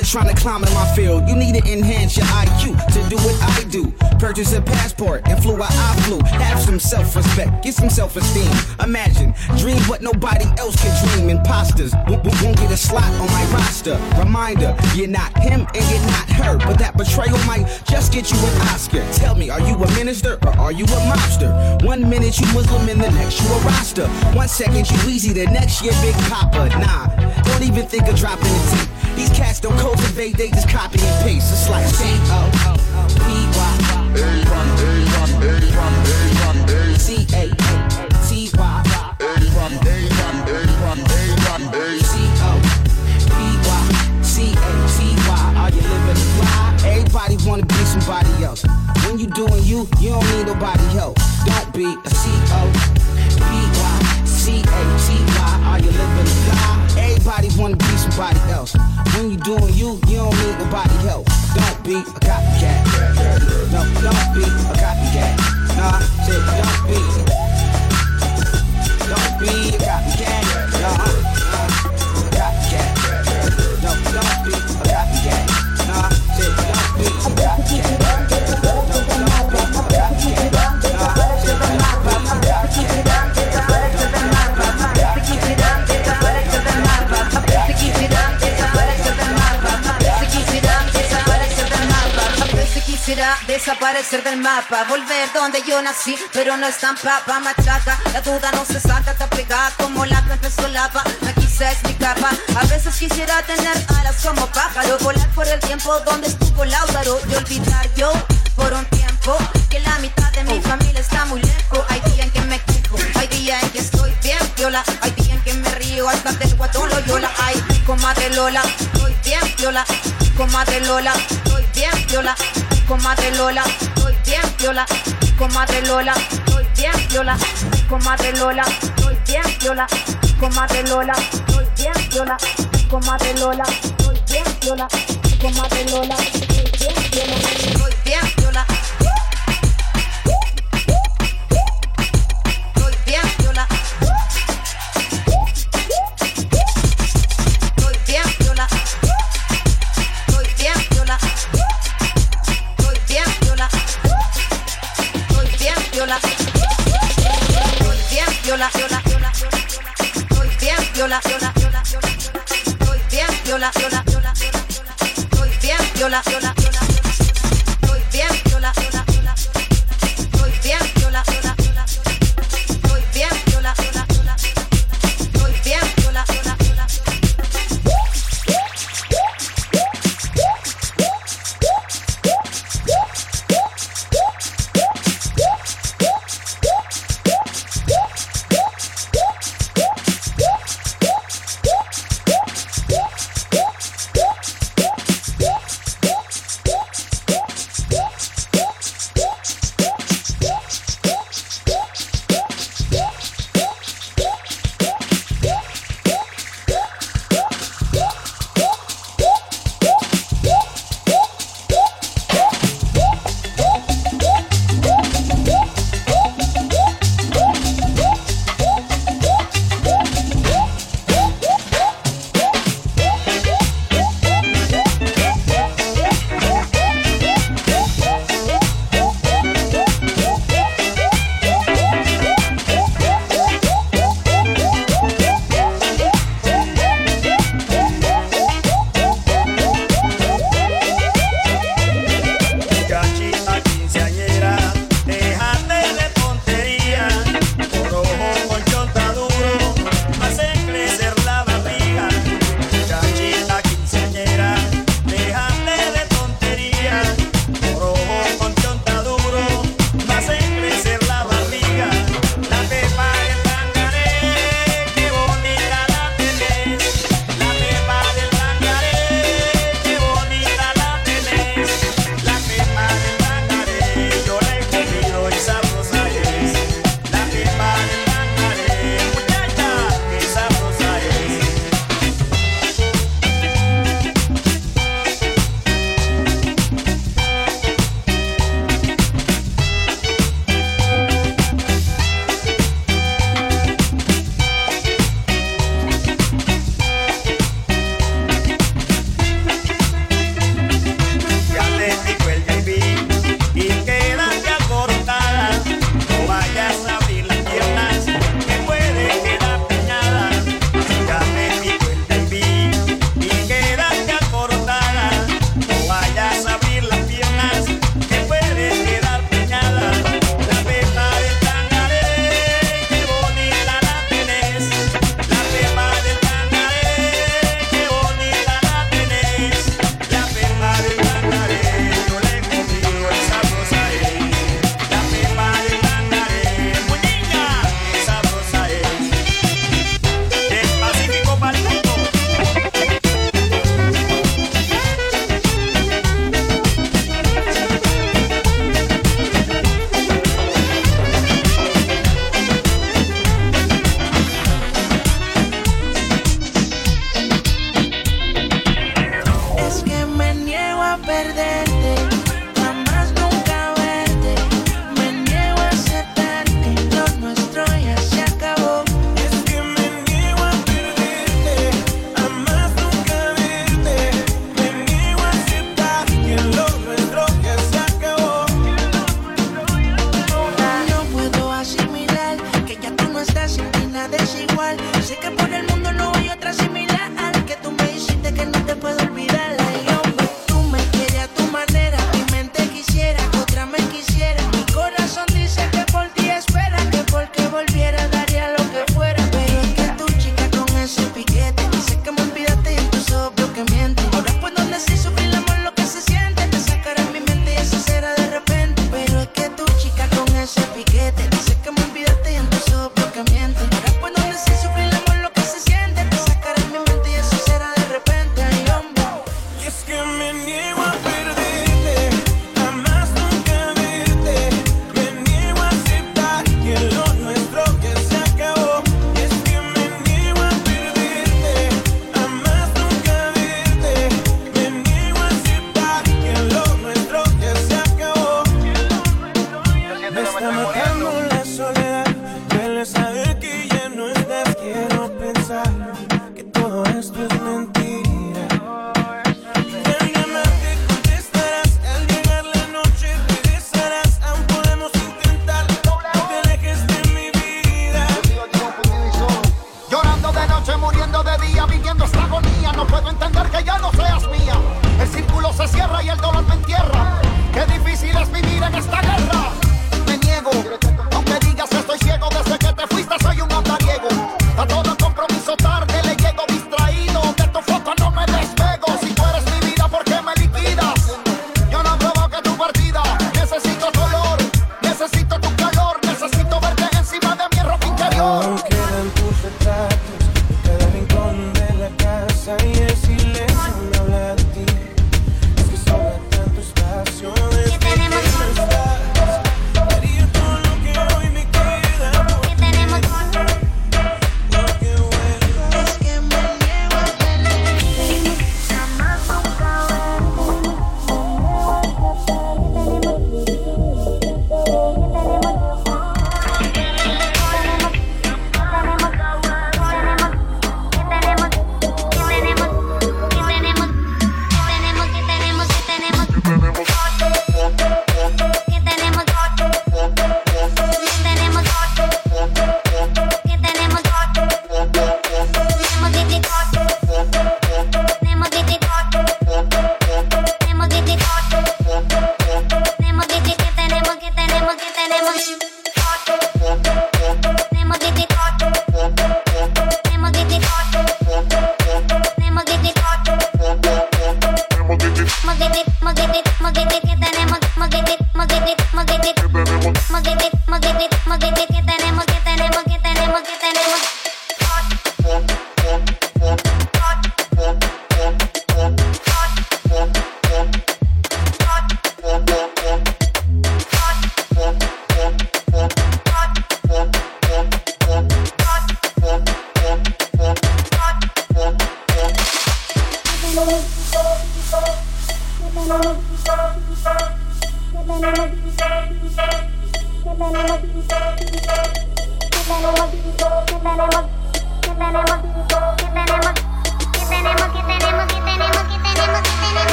Trying to climb in my field. You need to enhance your IQ to do what I do. Purchase a passport and flew where I flew. Have some self respect, get some self esteem. Imagine, dream what nobody else can dream. Imposters won't, won't get a slot on my roster. Reminder, you're not him and you're not her. But that betrayal might just get you an Oscar. Tell me, are you a minister or are you a mobster? One minute you Muslim and the next you a Rasta. One second you easy, the next year Big Papa. Nah, don't even think of dropping the tape. These cats don't cultivate, they just copy and paste. It's like C O P Y wanna be somebody else. When you doing you, you don't need nobody. Don't be a C O P Y C A T Y. Are you living the lie? Everybody wanna be somebody else. When you doing you, you don't need nobody help. Don't be a copycat. No, don't be a copycat. Nah, shit, don't be. Desaparecer del mapa, volver donde yo nací, pero no es tan papa, machaca, la duda no se saca, está pegada como la que empezó lapa, la quizá es mi capa, a veces quisiera tener alas como pájaro, volar por el tiempo donde estuvo Lautaro, y olvidar yo, por un tiempo, que la mitad de mi familia está muy lejos, hay días en que me quejo, hay días en que estoy bien viola, hay días en que me río hasta del guatón Loyola, ay, comadre Lola, estoy bien viola, comadre Lola, estoy bien viola, comadre Lola, estoy bien viola, comadre Lola, estoy bien viola, comadre Lola, estoy bien viola, comadre Lola, estoy bien viola, comadre Lola, estoy bien viola, comadre Lola, estoy bien viola. Viola. Viola, viola, bien viola. Viola, viola, bien viola. Viola, viola, bien viola. Viola,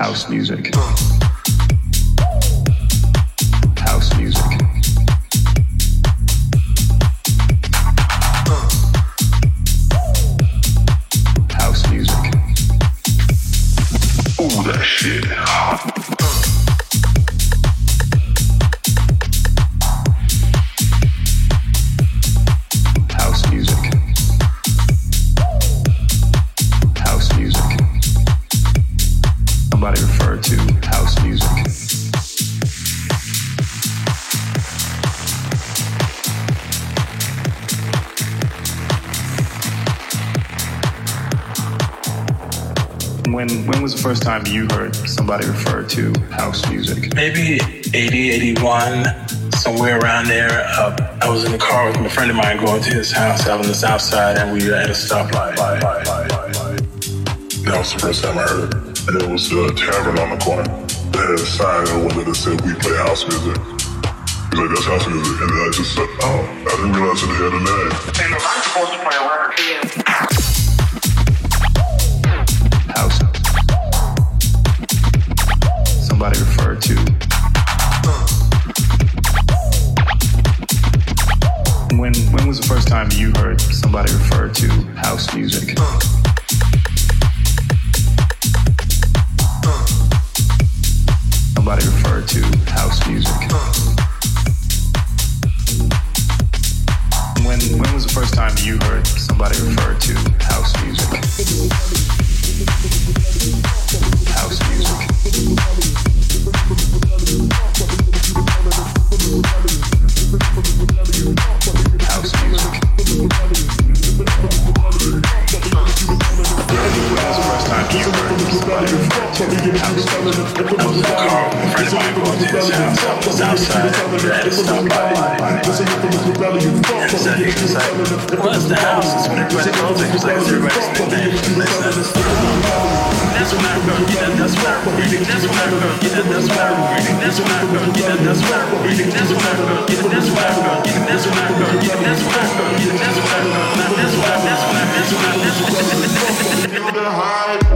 house music? When when was the first time you heard somebody refer to house music? maybe 80, 81, somewhere around there. Uh, I was in the car with a friend of mine going to his house out on the south side, and we were at a stoplight. That was the first time I heard it. And it was a tavern on the corner. They had a sign in the window that said, we play house music. He's like, that's house music. And then I just said, oh, I didn't realize it had a name. And if I'm supposed to play a record for Somebody referred to. When when was the first time you heard somebody refer to house music? Somebody referred to house music. When when was the first time you heard somebody refer to house music? House music. Somebody refer to house music? I was in the car with a friend of mine going to his house out on the south side, and we were at a stoplight. And so he was like, what's the house? It's when everybody calls it. He was like, it's everybody's nickname. That's when I go, yeah, that's when I reading. That's when I go, yeah, that's when I reading. That's when I go, yeah, that's when I reading. That's when I go, yeah, that's when I go, yeah, that's when I go, yeah, that's when I go, yeah, that's when I go, now that's when I'm gonna get, that's when I'm gonna get, that's when I'm gonna get, that's when I. The high.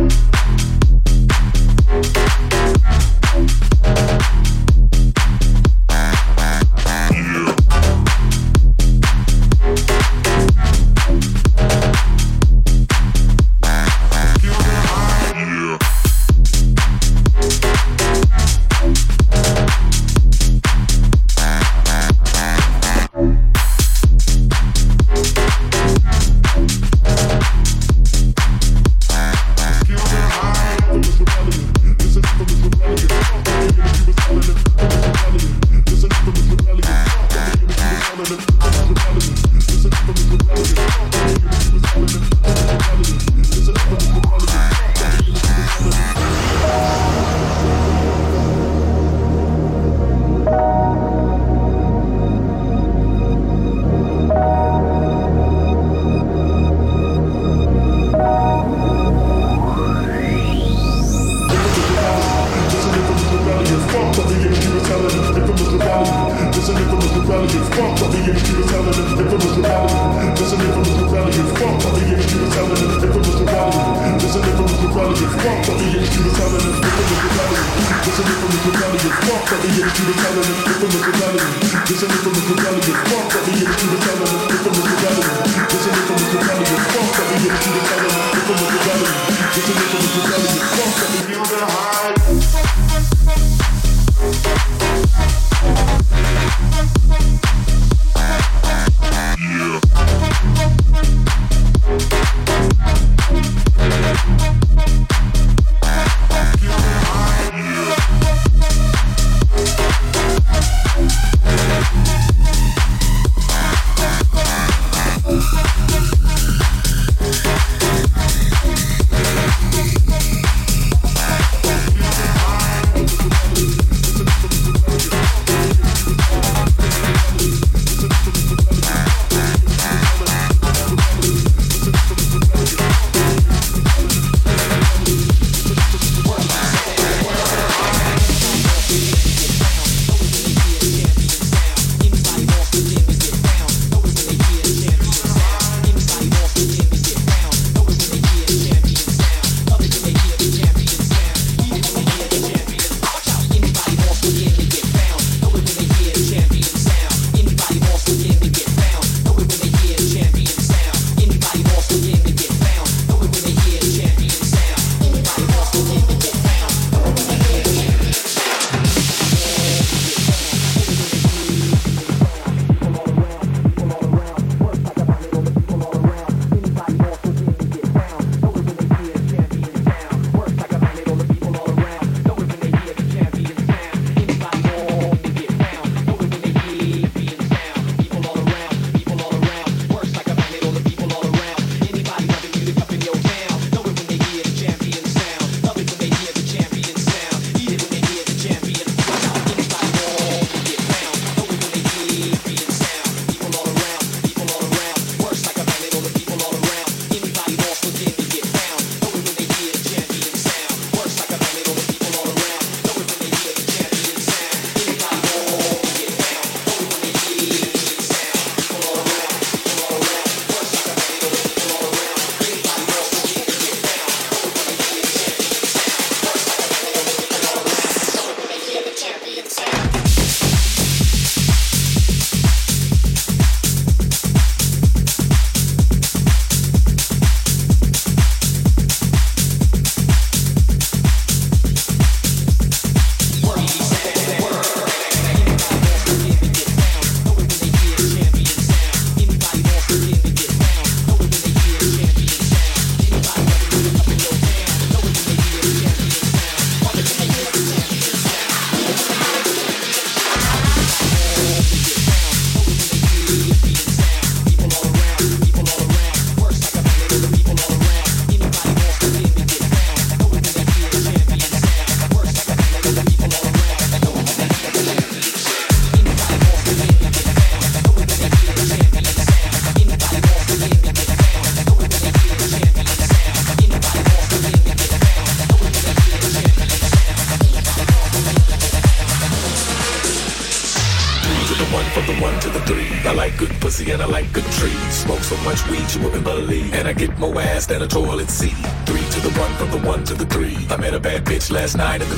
More than a toilet seat. Three to the one from the one to the three. I met a bad bitch last night in the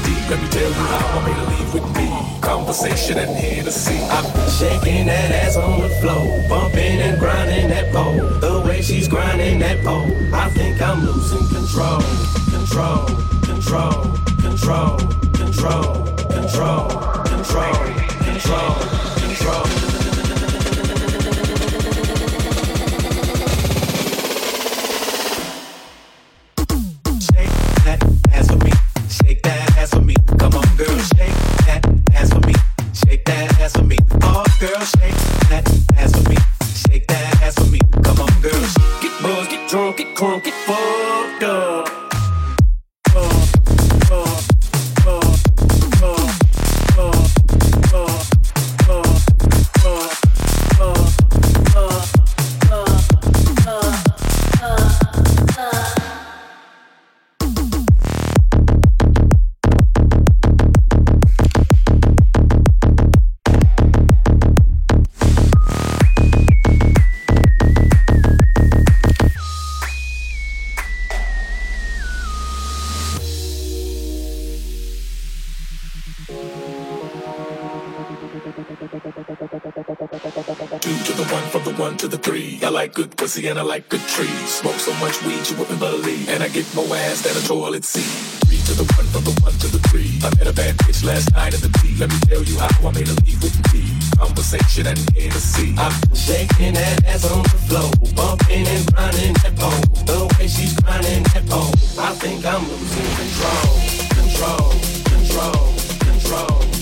to the three. I like good pussy and I like good trees. Smoke so much weed you wouldn't believe. And I get more ass than a toilet seat. Three to the one from the one to the three. I met a bad bitch last night at the deep. Let me tell you how I made her leave with me. Conversation and Hennessy. I'm Shaking that ass on the floor, bumping and grinding that pole. The way she's grinding that pole, I think I'm losing control, control, control, control,